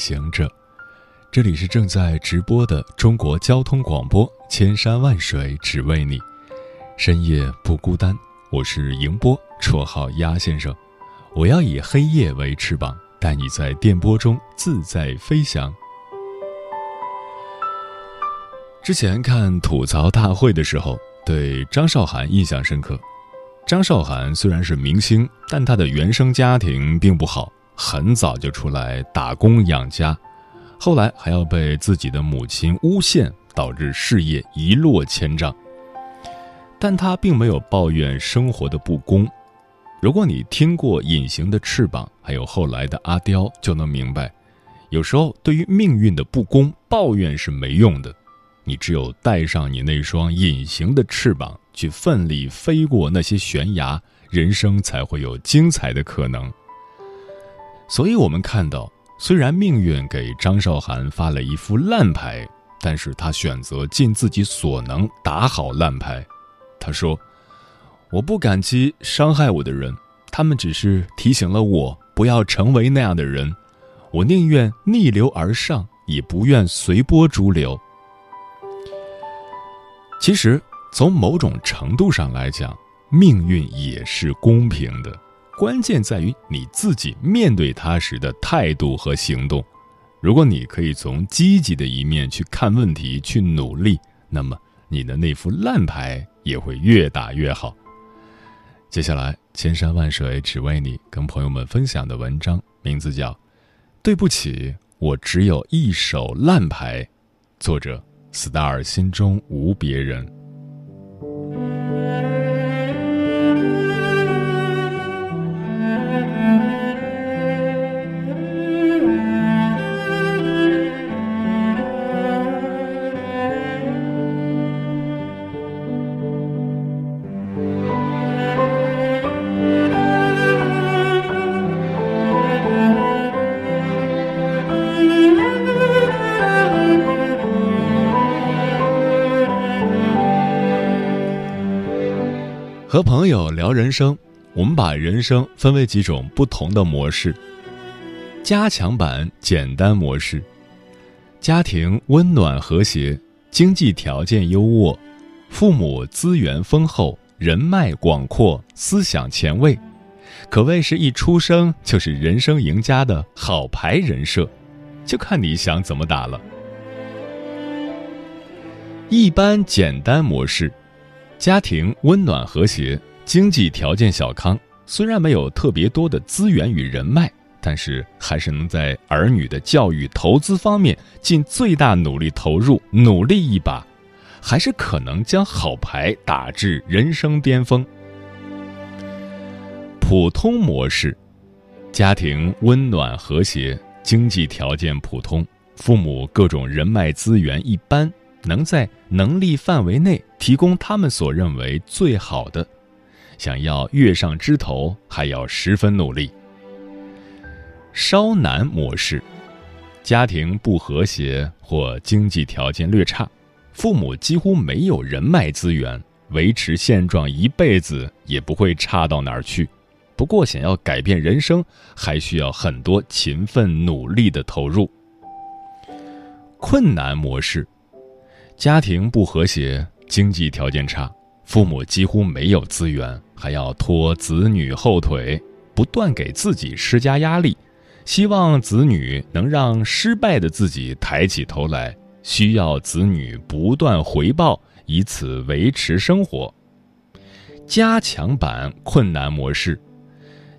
行者，这里是正在直播的中国交通广播，千山万水只为你，深夜不孤单。我是迎波，绰号鸭先生。我要以黑夜为翅膀，带你在电波中自在飞翔。之前看吐槽大会的时候，对张韶涵印象深刻。张韶涵虽然是明星，但她的原生家庭并不好。很早就出来打工养家，后来还要被自己的母亲诬陷，导致事业一落千丈。但他并没有抱怨生活的不公。如果你听过《隐形的翅膀》，还有后来的《阿刁》，就能明白，有时候对于命运的不公，抱怨是没用的。你只有带上你那双隐形的翅膀，去奋力飞过那些悬崖，人生才会有精彩的可能。所以，我们看到，虽然命运给张韶涵发了一副烂牌，但是他选择尽自己所能打好烂牌。他说：“我不感激伤害我的人，他们只是提醒了我不要成为那样的人。我宁愿逆流而上，也不愿随波逐流。”其实，从某种程度上来讲，命运也是公平的。关键在于你自己面对它时的态度和行动。如果你可以从积极的一面去看问题、去努力，那么你的那副烂牌也会越打越好。接下来，千山万水只为你，跟朋友们分享的文章名字叫《对不起，我只有一手烂牌》，作者：star 心中无别人。和朋友聊人生，我们把人生分为几种不同的模式。加强版简单模式，家庭温暖和谐，经济条件优渥，父母资源丰厚，人脉广阔，思想前卫，可谓是一出生就是人生赢家的好牌人设，就看你想怎么打了。一般简单模式。家庭温暖和谐，经济条件小康，虽然没有特别多的资源与人脉，但是还是能在儿女的教育投资方面尽最大努力投入，努力一把，还是可能将好牌打至人生巅峰。普通模式，家庭温暖和谐，经济条件普通，父母各种人脉资源一般。能在能力范围内提供他们所认为最好的，想要跃上枝头，还要十分努力。稍难模式，家庭不和谐或经济条件略差，父母几乎没有人脉资源，维持现状一辈子也不会差到哪儿去。不过，想要改变人生，还需要很多勤奋努力的投入。困难模式。家庭不和谐，经济条件差，父母几乎没有资源，还要拖子女后腿，不断给自己施加压力，希望子女能让失败的自己抬起头来，需要子女不断回报，以此维持生活。加强版困难模式，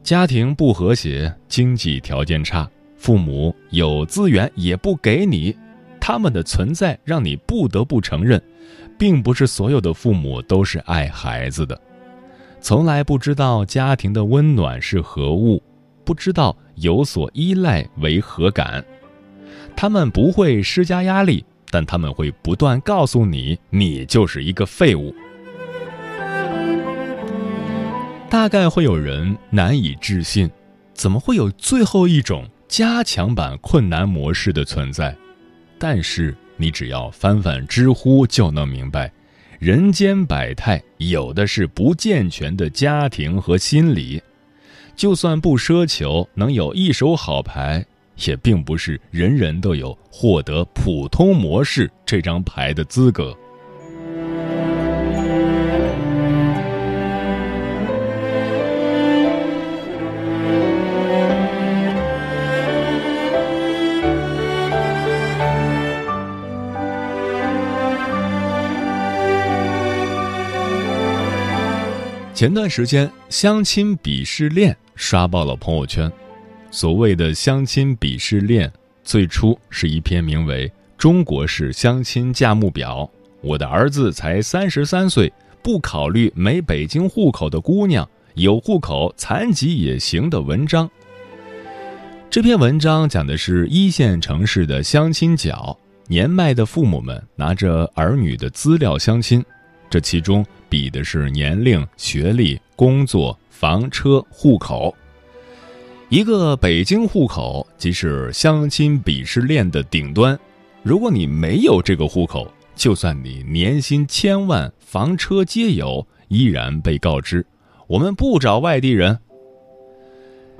家庭不和谐，经济条件差，父母有资源也不给你。他们的存在让你不得不承认，并不是所有的父母都是爱孩子的，从来不知道家庭的温暖是何物，不知道有所依赖为何感。他们不会施加压力，但他们会不断告诉你，你就是一个废物。大概会有人难以置信，怎么会有最后一种加强版困难模式的存在？但是你只要翻翻知乎，就能明白，人间百态，有的是不健全的家庭和心理。就算不奢求能有一手好牌，也并不是人人都有获得普通模式这张牌的资格。前段时间，相亲鄙视链刷爆了朋友圈。所谓的相亲鄙视链，最初是一篇名为《中国式相亲价目表》，我的儿子才三十三岁，不考虑没北京户口的姑娘，有户口残疾也行的文章。这篇文章讲的是一线城市的相亲角，年迈的父母们拿着儿女的资料相亲，这其中。比的是年龄、学历、工作、房车、户口。一个北京户口即是相亲鄙视链的顶端。如果你没有这个户口，就算你年薪千万、房车皆有，依然被告知我们不找外地人。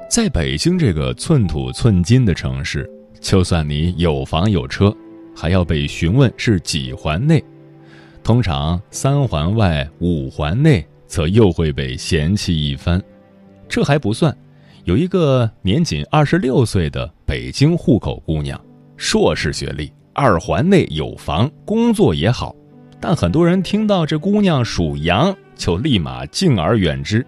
在北京这个寸土寸金的城市，就算你有房有车，还要被询问是几环内。通常三环外、五环内，则又会被嫌弃一番。这还不算，有一个年仅二十六岁的北京户口姑娘，硕士学历，二环内有房，工作也好，但很多人听到这姑娘属羊，就立马敬而远之。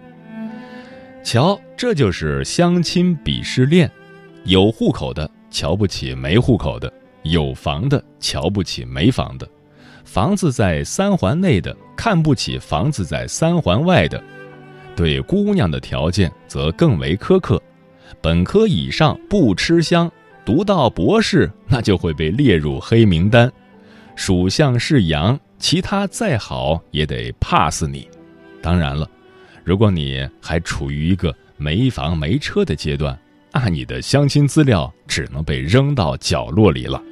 瞧，这就是相亲鄙视链：有户口的瞧不起没户口的，有房的瞧不起没房的。房子在三环内的看不起房子在三环外的，对姑娘的条件则更为苛刻，本科以上不吃香，读到博士那就会被列入黑名单，属相是羊，其他再好也得 pass 你。当然了，如果你还处于一个没房没车的阶段，那你的相亲资料只能被扔到角落里了。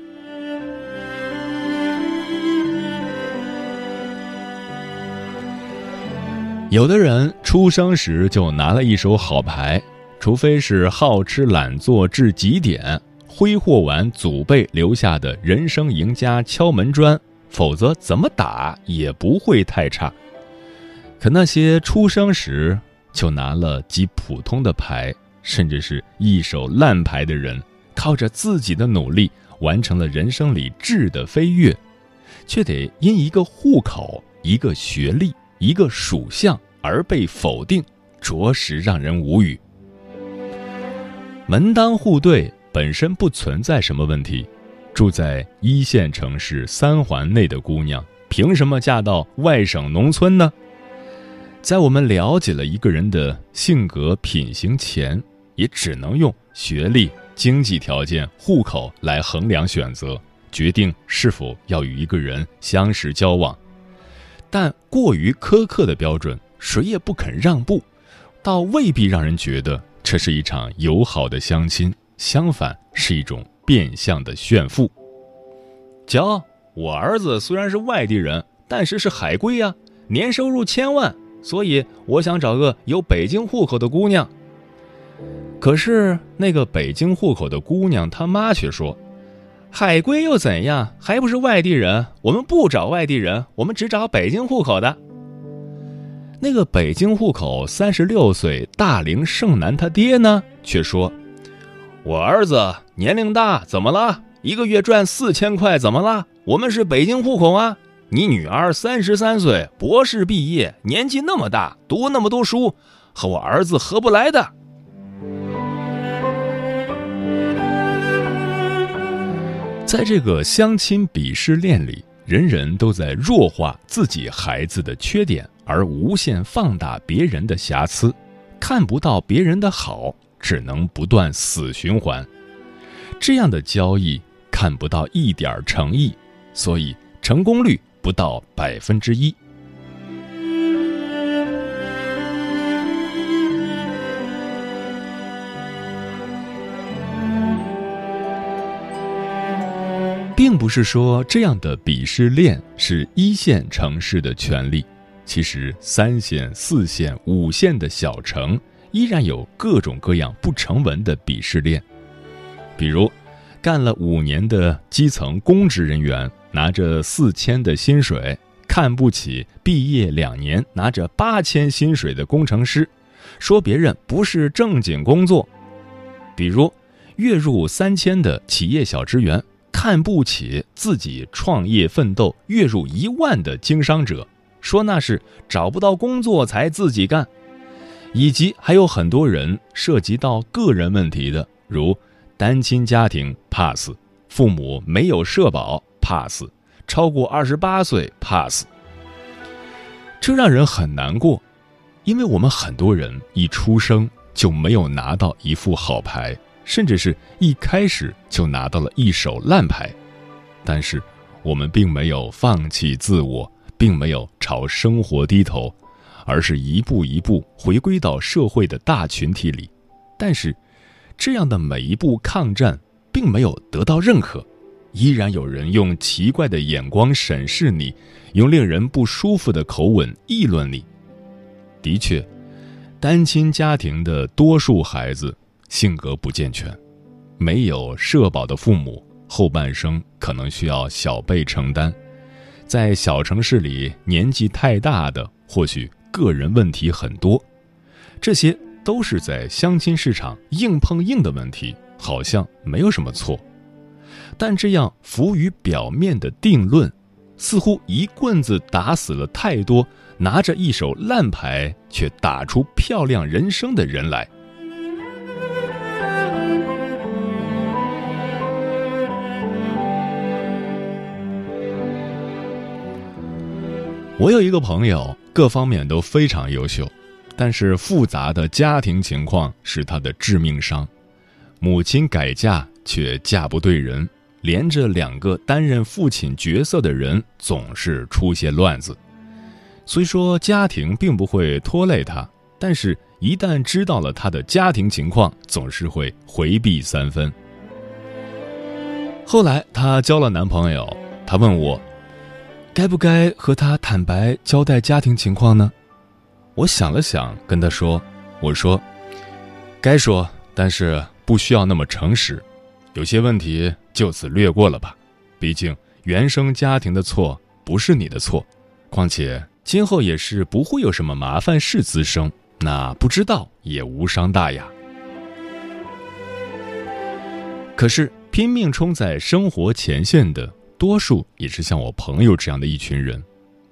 有的人出生时就拿了一手好牌，除非是好吃懒做至极点，挥霍完祖辈留下的人生赢家敲门砖，否则怎么打也不会太差。可那些出生时就拿了极普通的牌，甚至是一手烂牌的人，靠着自己的努力完成了人生里质的飞跃，却得因一个户口、一个学历。一个属相而被否定，着实让人无语。门当户对本身不存在什么问题，住在一线城市三环内的姑娘，凭什么嫁到外省农村呢？在我们了解了一个人的性格品行前，也只能用学历、经济条件、户口来衡量选择，决定是否要与一个人相识交往。但过于苛刻的标准，谁也不肯让步，倒未必让人觉得这是一场友好的相亲，相反是一种变相的炫富。瞧，我儿子虽然是外地人，但是是海归呀，年收入千万，所以我想找个有北京户口的姑娘。可是那个北京户口的姑娘他妈却说。海归又怎样？还不是外地人？我们不找外地人，我们只找北京户口的。那个北京户口三十六岁大龄剩男他爹呢，却说：“我儿子年龄大，怎么了？一个月赚四千块，怎么了？我们是北京户口啊。你女儿三十三岁，博士毕业，年纪那么大，读那么多书，和我儿子合不来的。”在这个相亲鄙视链里，人人都在弱化自己孩子的缺点，而无限放大别人的瑕疵，看不到别人的好，只能不断死循环。这样的交易看不到一点诚意，所以成功率不到百分之一。不是说这样的鄙视链是一线城市的权利，其实三线、四线、五线的小城依然有各种各样不成文的鄙视链。比如，干了五年的基层公职人员拿着四千的薪水，看不起毕业两年拿着八千薪水的工程师，说别人不是正经工作；比如，月入三千的企业小职员。看不起自己创业奋斗月入一万的经商者，说那是找不到工作才自己干，以及还有很多人涉及到个人问题的，如单亲家庭 pass，父母没有社保 pass，超过二十八岁 pass，这让人很难过，因为我们很多人一出生就没有拿到一副好牌。甚至是一开始就拿到了一手烂牌，但是我们并没有放弃自我，并没有朝生活低头，而是一步一步回归到社会的大群体里。但是，这样的每一步抗战并没有得到认可，依然有人用奇怪的眼光审视你，用令人不舒服的口吻议论你。的确，单亲家庭的多数孩子。性格不健全，没有社保的父母，后半生可能需要小辈承担。在小城市里，年纪太大的，或许个人问题很多，这些都是在相亲市场硬碰硬的问题，好像没有什么错。但这样浮于表面的定论，似乎一棍子打死了太多拿着一手烂牌却打出漂亮人生的人来。我有一个朋友，各方面都非常优秀，但是复杂的家庭情况是他的致命伤。母亲改嫁却嫁不对人，连着两个担任父亲角色的人总是出现乱子。虽说家庭并不会拖累他，但是一旦知道了他的家庭情况，总是会回避三分。后来她交了男朋友，她问我。该不该和他坦白交代家庭情况呢？我想了想，跟他说：“我说，该说，但是不需要那么诚实。有些问题就此略过了吧。毕竟原生家庭的错不是你的错，况且今后也是不会有什么麻烦事滋生。那不知道也无伤大雅。可是拼命冲在生活前线的。”多数也是像我朋友这样的一群人，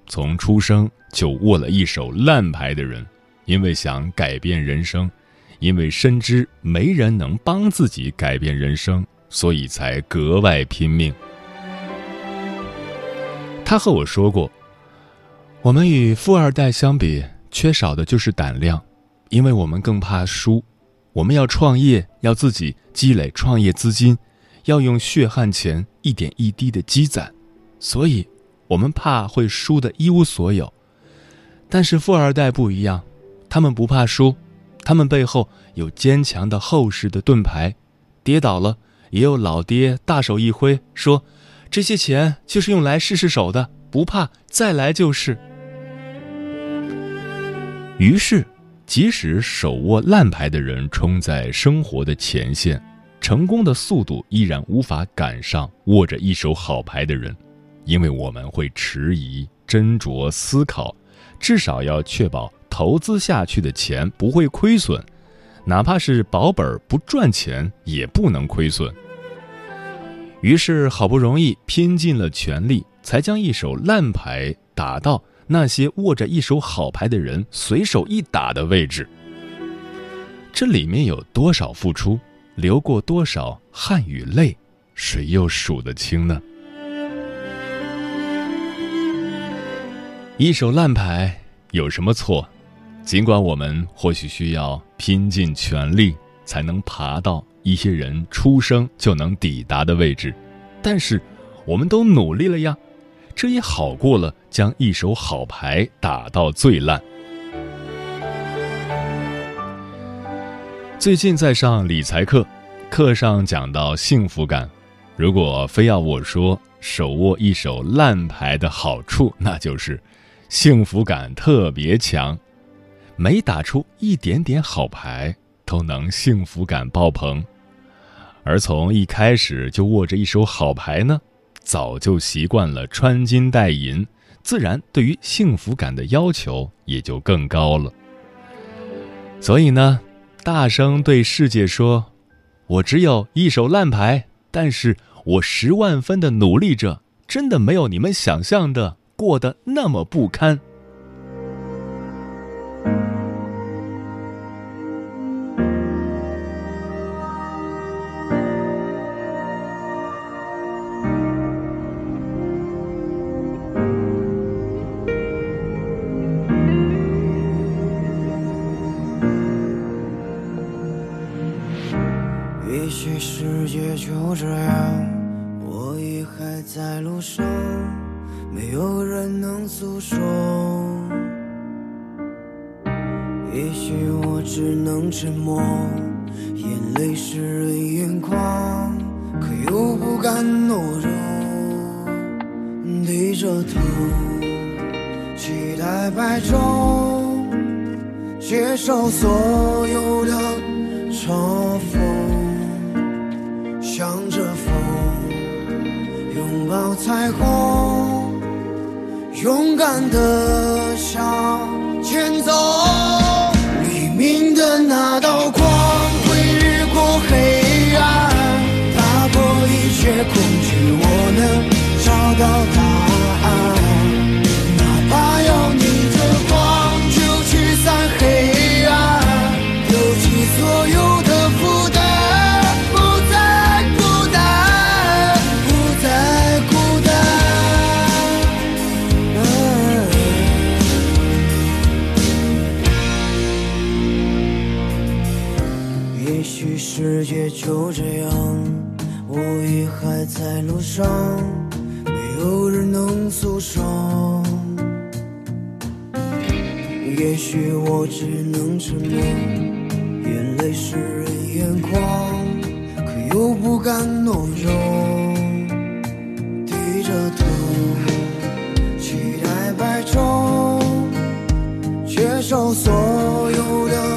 从出生就握了一手烂牌的人，因为想改变人生，因为深知没人能帮自己改变人生，所以才格外拼命。他和我说过，我们与富二代相比，缺少的就是胆量，因为我们更怕输，我们要创业，要自己积累创业资金。要用血汗钱一点一滴的积攒，所以，我们怕会输得一无所有。但是富二代不一样，他们不怕输，他们背后有坚强的厚实的盾牌，跌倒了也有老爹大手一挥，说：“这些钱就是用来试试手的，不怕，再来就是。”于是，即使手握烂牌的人冲在生活的前线。成功的速度依然无法赶上握着一手好牌的人，因为我们会迟疑、斟酌、思考，至少要确保投资下去的钱不会亏损，哪怕是保本不赚钱也不能亏损。于是好不容易拼尽了全力，才将一手烂牌打到那些握着一手好牌的人随手一打的位置。这里面有多少付出？流过多少汗与泪，谁又数得清呢？一手烂牌有什么错？尽管我们或许需要拼尽全力，才能爬到一些人出生就能抵达的位置，但是我们都努力了呀，这也好过了将一手好牌打到最烂。最近在上理财课，课上讲到幸福感，如果非要我说手握一手烂牌的好处，那就是幸福感特别强，每打出一点点好牌，都能幸福感爆棚。而从一开始就握着一手好牌呢，早就习惯了穿金戴银，自然对于幸福感的要求也就更高了。所以呢。大声对世界说：“我只有一手烂牌，但是我十万分的努力着，真的没有你们想象的过得那么不堪。”拥抱彩虹，勇敢的向前走。我只能沉默，眼泪湿润眼眶，可又不敢懦弱。低着头，期待白昼，接受所有的。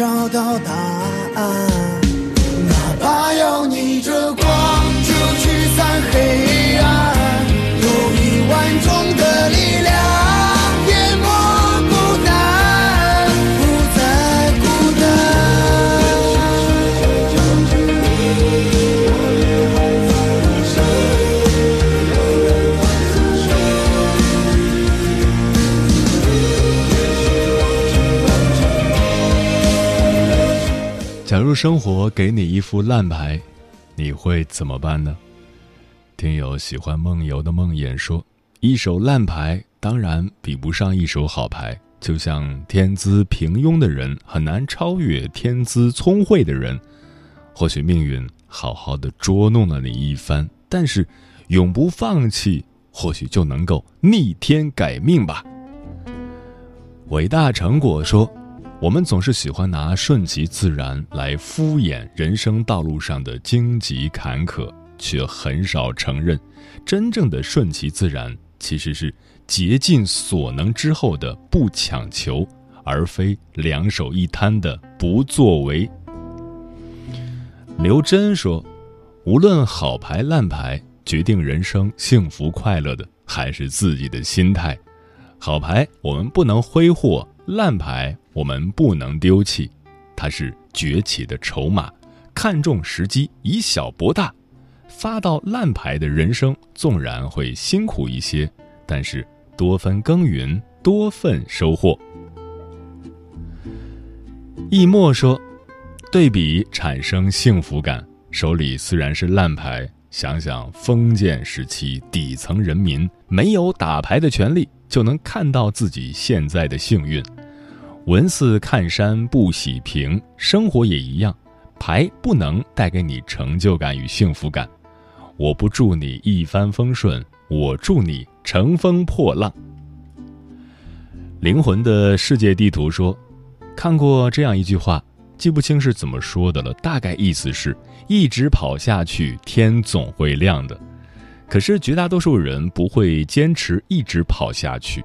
找到答如生活给你一副烂牌，你会怎么办呢？听友喜欢梦游的梦魇说：“一手烂牌当然比不上一手好牌，就像天资平庸的人很难超越天资聪慧的人。或许命运好好的捉弄了你一番，但是永不放弃，或许就能够逆天改命吧。”伟大成果说。我们总是喜欢拿顺其自然来敷衍人生道路上的荆棘坎坷，却很少承认，真正的顺其自然其实是竭尽所能之后的不强求，而非两手一摊的不作为。刘真说：“无论好牌烂牌，决定人生幸福快乐的还是自己的心态。好牌我们不能挥霍，烂牌我们不能丢弃，它是崛起的筹码。看重时机，以小博大。”发到烂牌的人生，纵然会辛苦一些，但是多分耕耘，多份收获。易墨说：“对比产生幸福感，手里虽然是烂牌，想想封建时期底层人民没有打牌的权利，就能看到自己现在的幸运。文似看山不喜平，生活也一样，牌不能带给你成就感与幸福感。”我不祝你一帆风顺，我祝你乘风破浪。灵魂的世界地图说，看过这样一句话，记不清是怎么说的了，大概意思是一直跑下去，天总会亮的。可是绝大多数人不会坚持一直跑下去。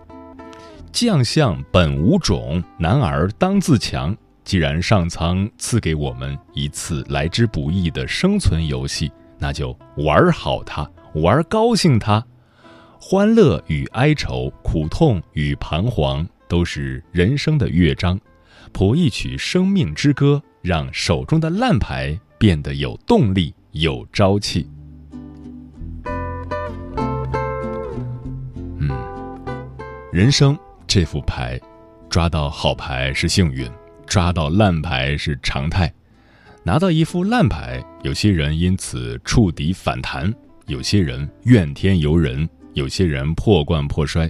将相本无种，男儿当自强。既然上苍赐给我们一次来之不易的生存游戏。那就玩好它，玩高兴它，欢乐与哀愁，苦痛与彷徨，都是人生的乐章。谱一曲生命之歌，让手中的烂牌变得有动力、有朝气。嗯，人生这副牌，抓到好牌是幸运，抓到烂牌是常态。拿到一副烂牌，有些人因此触底反弹，有些人怨天尤人，有些人破罐破摔。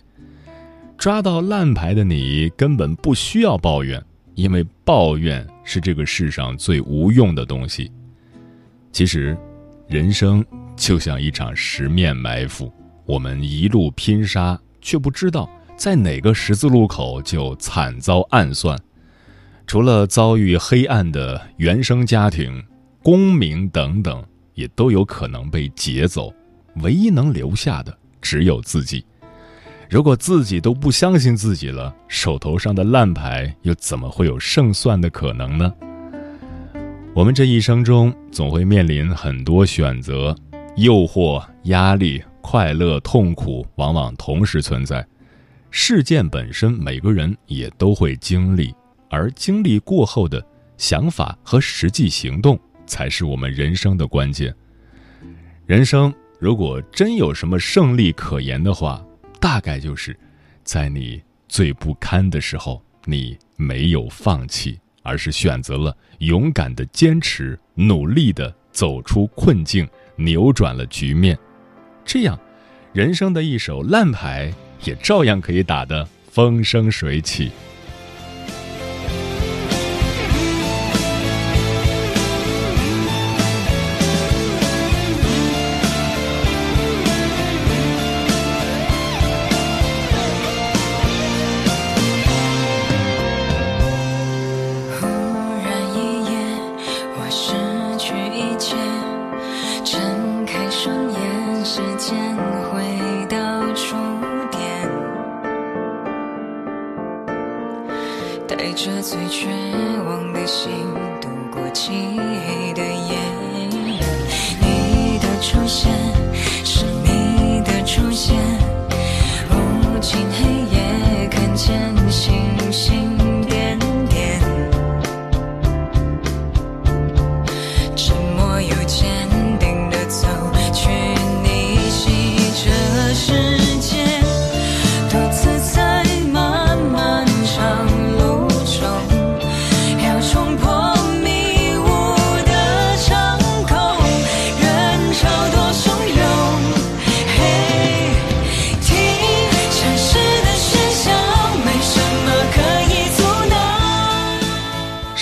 抓到烂牌的你根本不需要抱怨，因为抱怨是这个世上最无用的东西。其实，人生就像一场十面埋伏，我们一路拼杀，却不知道在哪个十字路口就惨遭暗算。除了遭遇黑暗的原生家庭、功名等等，也都有可能被劫走。唯一能留下的只有自己。如果自己都不相信自己了，手头上的烂牌又怎么会有胜算的可能呢？我们这一生中总会面临很多选择，诱惑、压力、快乐、痛苦，往往同时存在。事件本身，每个人也都会经历。而经历过后的想法和实际行动，才是我们人生的关键。人生如果真有什么胜利可言的话，大概就是在你最不堪的时候，你没有放弃，而是选择了勇敢的坚持，努力的走出困境，扭转了局面。这样，人生的一手烂牌也照样可以打得风生水起。